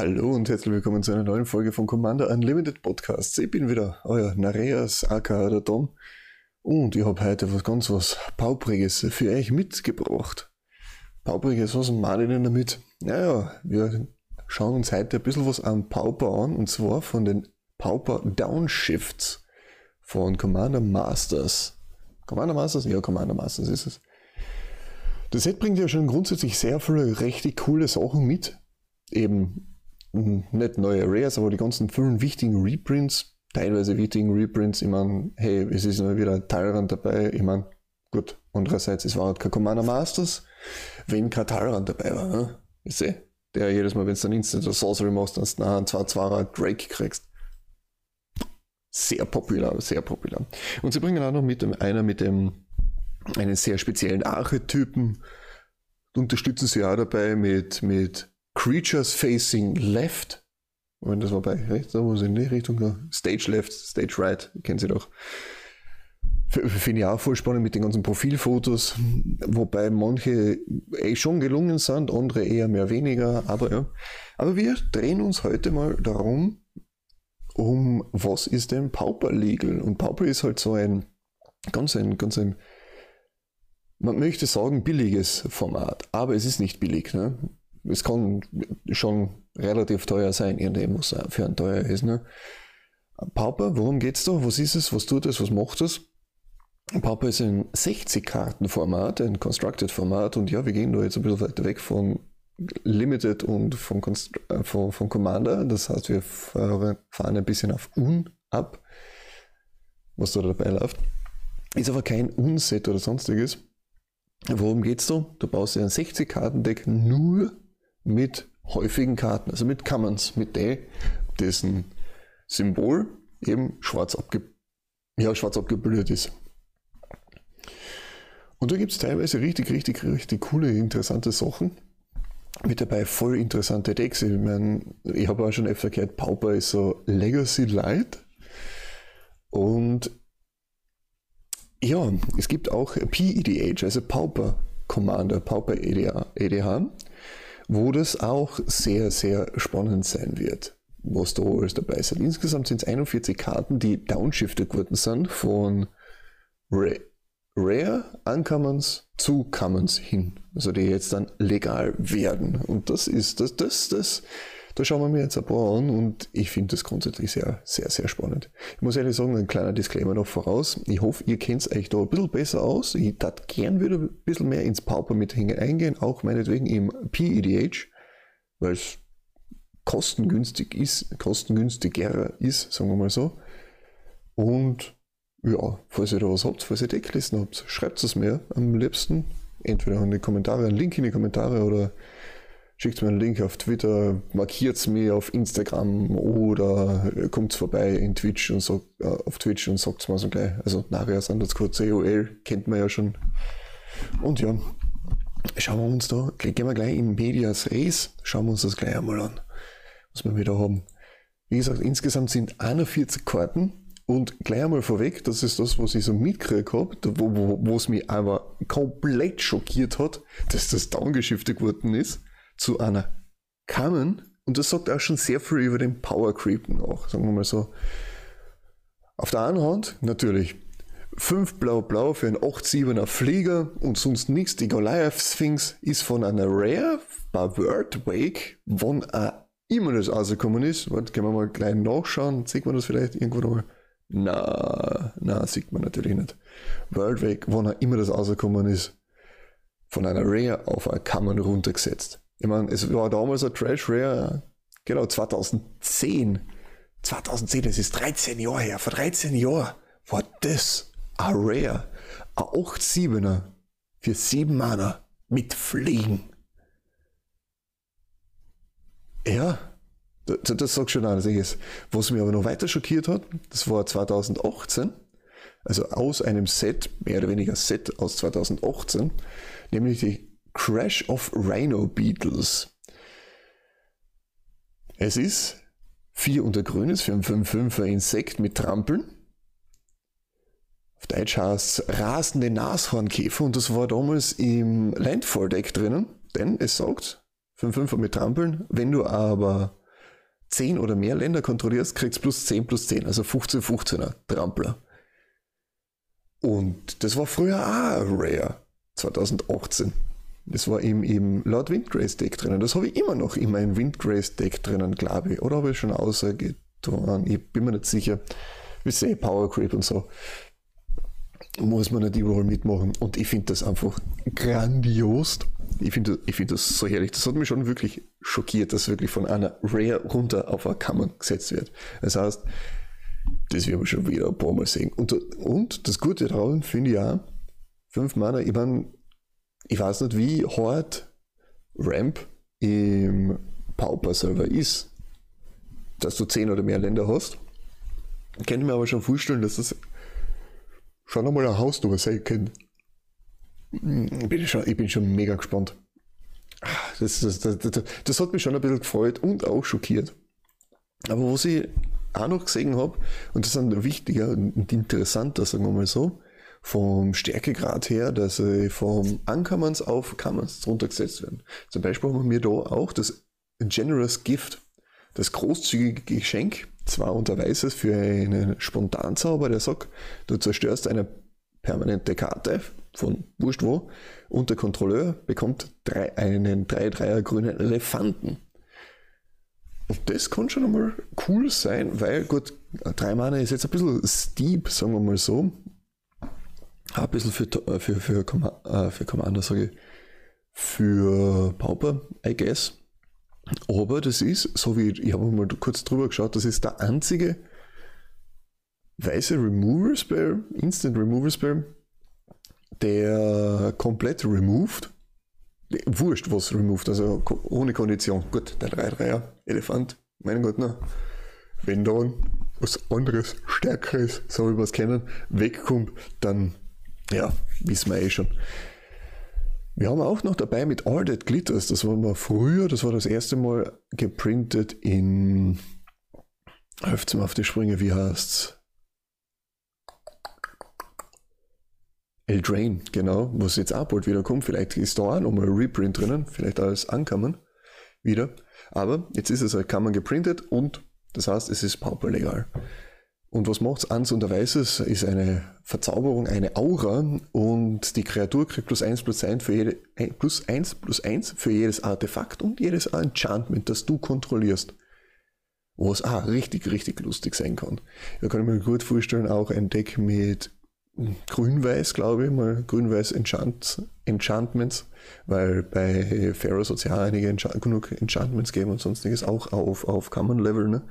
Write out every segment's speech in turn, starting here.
Hallo und herzlich willkommen zu einer neuen Folge von Commander Unlimited Podcast. Ich bin wieder euer Nareas, aka der Dom. Und ich habe heute was ganz was Paupriges für euch mitgebracht. Paupriges, was meine ich denn damit? Naja, wir schauen uns heute ein bisschen was am Pauper an und zwar von den Pauper Downshifts von Commander Masters. Commander Masters? Ja, Commander Masters ist es. Das Set bringt ja schon grundsätzlich sehr viele richtig coole Sachen mit. Eben nicht neue Rares, aber die ganzen vielen wichtigen Reprints, teilweise wichtigen Reprints. Ich meine, hey, es ist immer wieder Tyrant dabei. Ich meine, gut, andererseits, es war halt kein Commander Masters, wenn kein Tyrant dabei war. Ne? Ich sehe, der jedes Mal, wenn du dann Instant oder Sorcery machst, dann nachher einen 2-2er Drake kriegst. Sehr populär, sehr populär. Und sie bringen auch noch mit einer mit dem, einen sehr speziellen Archetypen, unterstützen sie auch dabei mit, mit Creatures Facing Left. Moment, das war bei rechts, da muss in die Richtung. Stage Left, Stage Right, kennen Sie doch. Finde ich auch voll spannend mit den ganzen Profilfotos, wobei manche eh schon gelungen sind, andere eher mehr weniger, aber ja. Aber wir drehen uns heute mal darum, um was ist denn Pauper Legal? Und Pauper ist halt so ein ganz ein, ganz ein, man möchte sagen, billiges Format, aber es ist nicht billig. Ne? es kann schon relativ teuer sein, indem was für ein teuer ist. Ne? Pauper, worum geht's da? Was ist es? Was tut es? Was macht es? Pauper ist ein 60-Karten-Format, ein Constructed-Format und ja, wir gehen da jetzt ein bisschen weiter weg von Limited und von, äh, von, von Commander. Das heißt, wir fahren ein bisschen auf Un ab, was da dabei läuft. Ist aber kein Unset oder sonstiges. Worum geht's da? Du baust dir ein 60-Karten-Deck nur mit häufigen Karten, also mit Commons, mit der, dessen Symbol eben schwarz, abge ja, schwarz abgebildet ist. Und da gibt es teilweise richtig, richtig, richtig coole, interessante Sachen. Mit dabei voll interessante Decks. Ich meine, ich habe auch schon öfter gehört, Pauper ist so Legacy Light. Und ja, es gibt auch PEDH, also Pauper Commander, Pauper EDH. EDH wo das auch sehr, sehr spannend sein wird, was da alles dabei ist. Insgesamt sind es 41 Karten, die downshifted geworden sind von Rare, Rare Uncommons zu Commons hin. Also die jetzt dann legal werden. Und das ist, das, das, das da schauen wir mir jetzt ein paar an und ich finde das grundsätzlich sehr, sehr, sehr spannend. Ich muss ehrlich sagen, ein kleiner Disclaimer noch voraus. Ich hoffe, ihr kennt euch da ein bisschen besser aus. Ich tat gern wieder ein bisschen mehr ins Pauper mit eingehen, auch meinetwegen im PEDH, weil es kostengünstig ist, kostengünstiger ist, sagen wir mal so. Und ja, falls ihr da was habt, falls ihr Decklisten habt, schreibt es mir am liebsten. Entweder in die Kommentare, einen Link in die Kommentare oder schickt mir einen Link auf Twitter, markiert es mir auf Instagram oder kommt vorbei in Twitch und sagt, äh, auf Twitch und sagt es mir so gleich. Also nachher kurz COL kennt man ja schon. Und ja, schauen wir uns da, gehen wir gleich in Medias Res, schauen wir uns das gleich einmal an, was wir wieder haben. Wie gesagt, insgesamt sind 41 Karten und gleich einmal vorweg, das ist das, was ich so mitgekriegt habe, wo es mich aber komplett schockiert hat, dass das downgeschiftet geworden ist zu einer kamen, und das sagt auch schon sehr viel über den Power Creep nach, sagen wir mal so. Auf der einen Hand natürlich 5 Blau-Blau für einen 8-7er Flieger und sonst nichts. Die Goliath Sphinx ist von einer Rare bei Word Wake, wann auch immer das rausgekommen ist. Warte, können wir mal gleich nachschauen. Sieht man das vielleicht irgendwo nochmal? Na, na, sieht man natürlich nicht. World Wake, wann auch immer das rausgekommen ist, von einer Rare auf eine Kammern runtergesetzt. Ich meine, es war damals ein Trash Rare, genau, 2010. 2010, das ist 13 Jahre her. Vor 13 Jahren war das ein Rare. Ein 8-7er für 7 Mana mit Fliegen. Ja, das, das sagt schon alles. Was mich aber noch weiter schockiert hat, das war 2018, also aus einem Set, mehr oder weniger Set aus 2018, nämlich die Crash of Rhino Beetles. Es ist 4 und ein grünes für ein 5-5er Insekt mit Trampeln. Auf Deutsch heißt es rasende Nashornkäfer und das war damals im Landfall-Deck drinnen, denn es sagt 5-5er mit Trampeln, wenn du aber 10 oder mehr Länder kontrollierst, kriegst du plus 10 plus 10, also 15, 15er Trampler. Und das war früher auch rare, 2018. Das war im, im Lord Windgrace Deck drinnen. Das habe ich immer noch in meinem Windgrace Deck drinnen, glaube ich. Oder habe ich schon ausgetan? Ich bin mir nicht sicher. Wie sehe Power Creep und so. Muss man nicht überall mitmachen. Und ich finde das einfach grandios. Ich finde ich find das so herrlich. Das hat mich schon wirklich schockiert, dass wirklich von einer Rare runter auf eine Kammer gesetzt wird. Das heißt, das werden wir schon wieder ein paar Mal sehen. Und, und das Gute daran finde ich auch, fünf Mana, ich meine, ich weiß nicht, wie hart Ramp im Pauper-Server ist, dass du zehn oder mehr Länder hast. Ich mir aber schon vorstellen, dass das schon einmal eine Hausnummer sein kann. Ich bin schon, ich bin schon mega gespannt. Das, das, das, das, hat mich schon ein bisschen gefreut und auch schockiert. Aber was ich auch noch gesehen habe, und das ist ein wichtiger und interessanter, sagen wir mal so, vom Stärkegrad her, dass sie vom Ankammerns auf Kammerns runtergesetzt werden. Zum Beispiel haben wir da auch das Generous Gift, das großzügige Geschenk, zwar unter Weißes für einen Spontanzauber, der sagt, du zerstörst eine permanente Karte von wurscht wo und der Kontrolleur bekommt drei, einen 3-3er grünen Elefanten. Und das kann schon einmal cool sein, weil gut, drei Mana ist jetzt ein bisschen steep, sagen wir mal so. Ein bisschen für, äh, für, für, äh, für Commander, sage ich, für Pauper, I guess. Aber das ist, so wie ich habe mal kurz drüber geschaut, das ist der einzige weiße Remover Spell, Instant Remover Spell, der komplett removed wurscht, was removed, also ohne Kondition. Gut, der 3-3er Elefant, mein Gott, na, wenn dann was anderes, Stärkeres, so wie wir es kennen, wegkommt, dann, ja, wissen wir eh schon. Wir haben auch noch dabei mit All That Glitters, das war mal früher, das war das erste Mal geprintet in, helft mir auf die Sprünge, wie heißt's? Eldrain, genau, was jetzt auch bald wieder kommt. Vielleicht ist da auch nochmal ein Reprint drinnen, vielleicht als Ankammern wieder. Aber jetzt ist es halt Kammern geprintet und das heißt, es ist pauperlegal. Und was macht es? Ans und Weißes ist eine Verzauberung, eine Aura und die Kreatur kriegt plus 1 plus 1 für jede, plus 1 plus 1 für jedes Artefakt und jedes Enchantment, das du kontrollierst. Was auch richtig, richtig lustig sein kann. Da kann ich mir gut vorstellen, auch ein Deck mit Grün-Weiß, glaube ich, mal Grün-Weiß Enchant, Enchantments, weil bei Pharaoh soll es ja einige Enchant genug Enchantments geben und sonstiges, auch auf, auf Common-Level. Ne?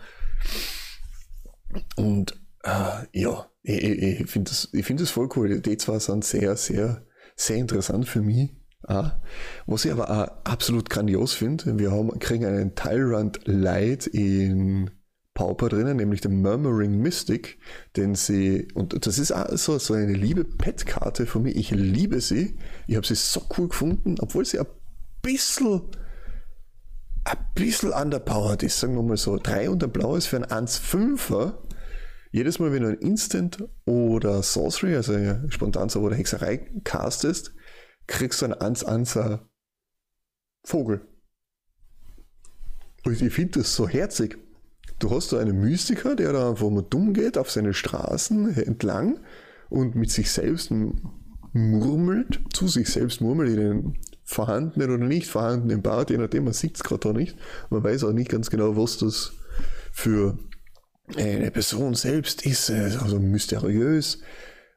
Und äh, ja, ich, ich, ich finde das, find das voll cool. Die zwei sind sehr, sehr, sehr interessant für mich. Ah, was ich aber auch absolut grandios finde, wir haben, kriegen einen Tyrant Light in Pauper drinnen, nämlich den Murmuring Mystic, den sie, und das ist auch so, eine liebe Pet-Karte von mir, ich liebe sie, ich habe sie so cool gefunden, obwohl sie ein bisschen, ein bisschen underpowered ist, sagen wir mal so, 3 und ein blaues für ein 1-5er, jedes Mal, wenn du ein Instant oder Sorcery, also Spontanzauber oder Hexerei castest, kriegst du ein 1-1er Vogel. Und ich finde das so herzig. Du hast da einen Mystiker, der da einfach mal dumm geht auf seine Straßen entlang und mit sich selbst murmelt, zu sich selbst murmelt in den vorhandenen oder nicht vorhandenen Bart, je nachdem, man sieht es gerade da nicht. Man weiß auch nicht ganz genau, was das für eine Person selbst ist, also mysteriös.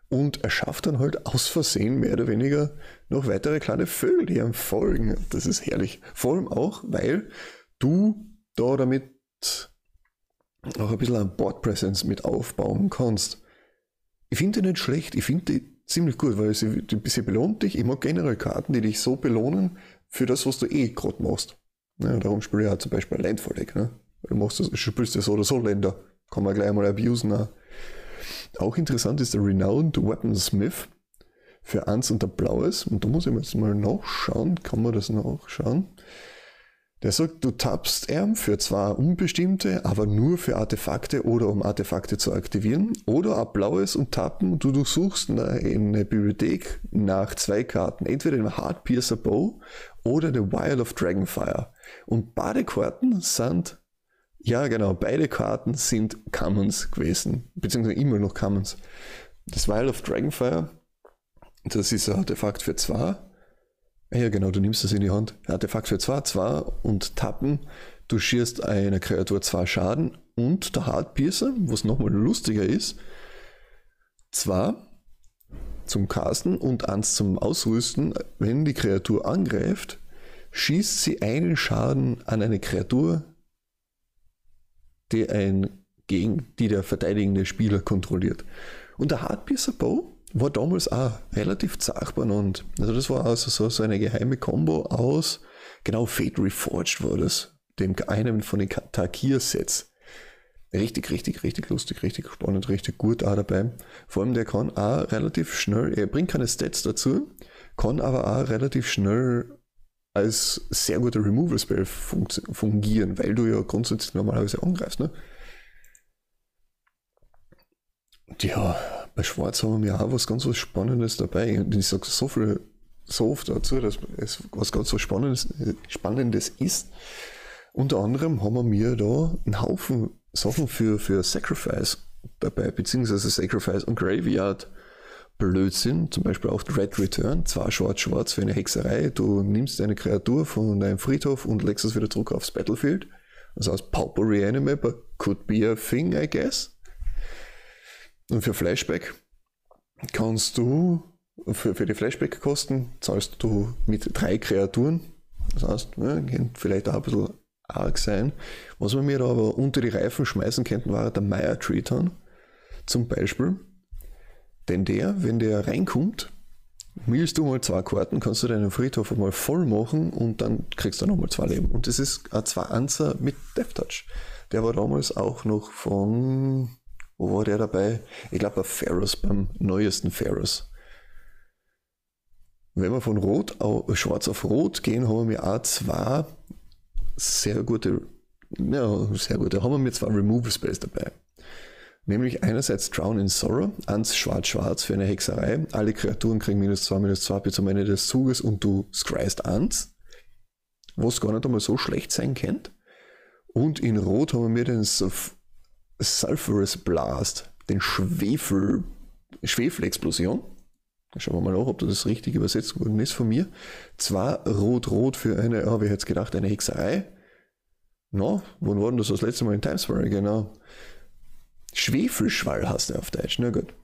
Und er schafft dann halt aus Versehen mehr oder weniger noch weitere kleine Vögel, die ihm folgen. Das ist herrlich. Vor allem auch, weil du da damit auch ein bisschen an Board Presence mit aufbauen kannst. Ich finde die nicht schlecht, ich finde die ziemlich gut, weil sie, sie belohnt dich. Ich mag generell Karten, die dich so belohnen für das, was du eh gerade machst. Ja, darum spiele ich ja zum Beispiel Landfall. Ne? Du machst das, spielst ja so oder so Länder. Kann man gleich mal abusen. Auch. auch interessant ist der Renowned Weaponsmith für eins und der Blaues. Und da muss ich jetzt mal nachschauen. Kann man das nachschauen? Der sagt, du tappst er für zwar unbestimmte, aber nur für Artefakte oder um Artefakte zu aktivieren. Oder ab blaues und tappen, du durchsuchst eine Bibliothek nach zwei Karten. Entweder den Heartpiercer Bow oder The Wild of Dragonfire. Und beide Karten sind, ja genau, beide Karten sind Commons gewesen. Beziehungsweise immer noch Commons. Das Wild of Dragonfire, das ist ein Artefakt für zwei ja, genau, du nimmst das in die Hand. Artefakt für 2, 2 und tappen. Du schierst einer Kreatur 2 Schaden und der Hardpiercer, was nochmal lustiger ist, 2 zum Casten und 1 zum Ausrüsten. Wenn die Kreatur angreift, schießt sie einen Schaden an eine Kreatur, die, ein, gegen, die der verteidigende Spieler kontrolliert. Und der Hardpiercer Bow war damals auch relativ zagbar und also das war also so, so eine geheime Combo aus, genau Fate Reforged war das, dem einem von den Takir-Sets. Richtig, richtig, richtig lustig, richtig spannend, richtig gut auch dabei. Vor allem der kann auch relativ schnell, er bringt keine Stats dazu, kann aber auch relativ schnell als sehr guter Removal-Spell fungieren, weil du ja grundsätzlich normalerweise angreifst. Ne? Ja, bei Schwarz haben wir auch was ganz was Spannendes dabei. Und ich sage so viel, so oft dazu, dass es was ganz so Spannendes, Spannendes ist. Unter anderem haben wir da einen Haufen Sachen für, für Sacrifice dabei, beziehungsweise Sacrifice und Graveyard. Blödsinn, zum Beispiel auch Red Return, zwar schwarz-schwarz für eine Hexerei. Du nimmst eine Kreatur von deinem Friedhof und legst es wieder zurück aufs Battlefield. Das heißt, Pauper Reanimate could be a thing, I guess. Und für Flashback kannst du, für, für die Flashback-Kosten zahlst du mit drei Kreaturen. Das heißt, ne, könnte vielleicht auch ein bisschen arg sein. Was wir mir aber unter die Reifen schmeißen könnten, war der Meyer Triton zum Beispiel. Denn der, wenn der reinkommt, willst du mal zwei Karten, kannst du deinen Friedhof einmal voll machen und dann kriegst du nochmal zwei Leben. Und das ist ein zwei Anzer mit Death Touch. Der war damals auch noch von wo war der dabei? Ich glaube bei Ferris, beim neuesten Ferris. Wenn wir von Rot auf, Schwarz auf Rot gehen, haben wir auch zwei sehr gute, ja, sehr gute, haben wir zwei Removal Spells dabei. Nämlich einerseits Drown in Sorrow, eins schwarz-schwarz für eine Hexerei. Alle Kreaturen kriegen minus 2, minus 2 bis zum Ende des Zuges und du scryst eins. Was gar nicht einmal so schlecht sein könnte. Und in Rot haben wir den Sulphurous Blast, den Schwefel, Schwefelexplosion. Schauen wir mal nach, ob das richtig übersetzt worden ist von mir. Zwar rot-rot für eine, habe ich jetzt gedacht, eine Hexerei. No, wann war denn das das letzte Mal in Timesbury? Genau. Schwefelschwall hast du auf Deutsch, na gut.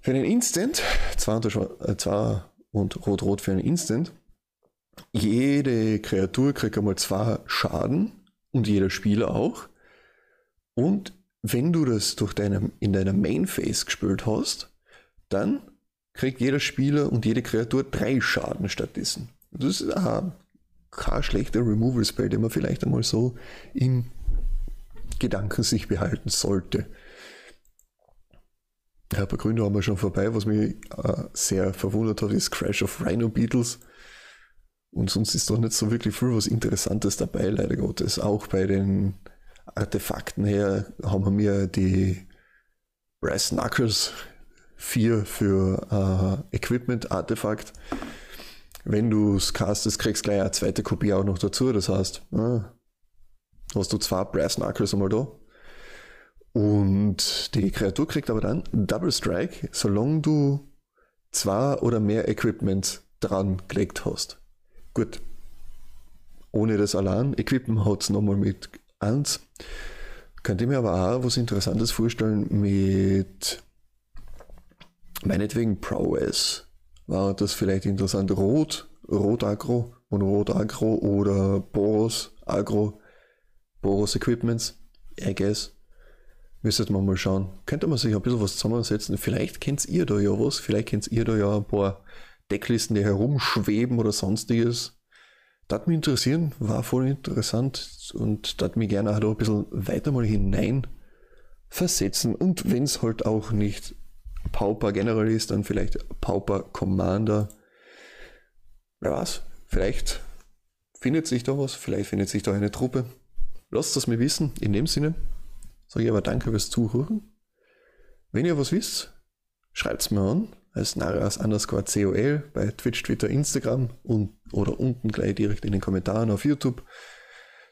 Für einen Instant, zwar, äh, zwar und rot-rot für einen Instant, jede Kreatur kriegt einmal zwei Schaden und jeder Spieler auch. Und wenn du das durch deine, in deiner Main Phase gespielt hast, dann kriegt jeder Spieler und jede Kreatur drei Schaden stattdessen. Das ist aha, kein schlechter Removal Spell, den man vielleicht einmal so im Gedanken sich behalten sollte. Ja, bei Gründer haben wir schon vorbei. Was mich äh, sehr verwundert hat, ist Crash of Rhino Beetles. Und sonst ist doch nicht so wirklich viel was Interessantes dabei, leider Gottes. Auch bei den Artefakten her haben wir die Brass Knuckles 4 für äh, Equipment-Artefakt. Wenn du es castest, kriegst du gleich eine zweite Kopie auch noch dazu. Das heißt, äh, hast du zwei Brass Knuckles einmal da. Und die Kreatur kriegt aber dann Double Strike, solange du zwei oder mehr Equipment dran gelegt hast. Gut. Ohne das allein. Equipment hat es nochmal mit Eins. Könnte mir aber auch was Interessantes vorstellen mit meinetwegen Prowess. War das vielleicht interessant? Rot, Rot Agro und Rot Agro oder Boros Agro, Boros Equipments, I guess. Müsstet man mal schauen. Könnte man sich ein bisschen was zusammensetzen. Vielleicht kennt ihr da ja was. Vielleicht kennt ihr da ja ein paar Decklisten, die herumschweben oder sonstiges. Das mich interessieren, war voll interessant und das mich gerne auch ein bisschen weiter mal hinein versetzen. Und wenn es halt auch nicht Pauper General ist, dann vielleicht Pauper Commander. Wer weiß, vielleicht findet sich da was, vielleicht findet sich da eine Truppe. Lasst es mir wissen. In dem Sinne sage ich aber danke fürs Zuhören. Wenn ihr was wisst, schreibt es mir an als Naras underscore COL bei Twitch, Twitter, Instagram und oder unten gleich direkt in den Kommentaren auf YouTube.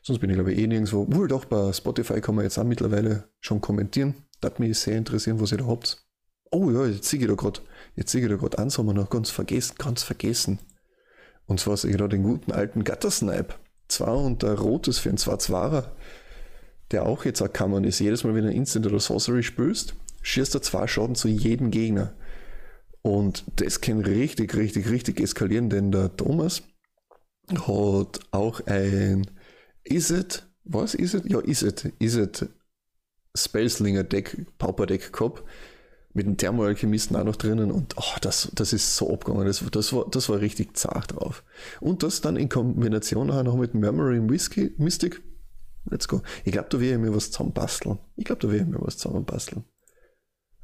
Sonst bin ich glaube ich eh nirgendwo. Wohl doch, bei Spotify kann man jetzt auch mittlerweile schon kommentieren. Das mich sehr interessieren, was ihr da habt. Oh ja, jetzt sehe ich da gerade, jetzt sehe ich da gerade an, haben wir noch ganz vergessen, ganz vergessen. Und zwar sehe ich da den guten alten Gattersnipe. Zwar und der rotes für ein 2-2er, der auch jetzt kann man ist. Jedes Mal, wenn du Instant oder Sorcery spürst, schießt er zwei Schaden zu jedem Gegner. Und das kann richtig, richtig, richtig eskalieren, denn der Thomas hat auch ein Is it, was ist it? Ja, Is it, Is it Spellslinger Deck, Pauper Deck gehabt mit dem Thermoalchemisten auch noch drinnen und oh, das, das ist so abgegangen. Das, das, war, das war richtig zart drauf. Und das dann in Kombination auch noch mit Murmuring Whisky, Mystic. Let's go. Ich glaube, da werde ich mir was zusammenbasteln. Ich glaube, da werde ich mir was zusammenbasteln.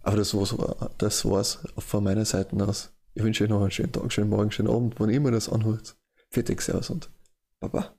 Aber das war's, das war's von meiner Seite aus. Ich wünsche euch noch einen schönen Tag, schönen Morgen, schönen Abend, wann immer das anhört. Fertig, Servus und Baba.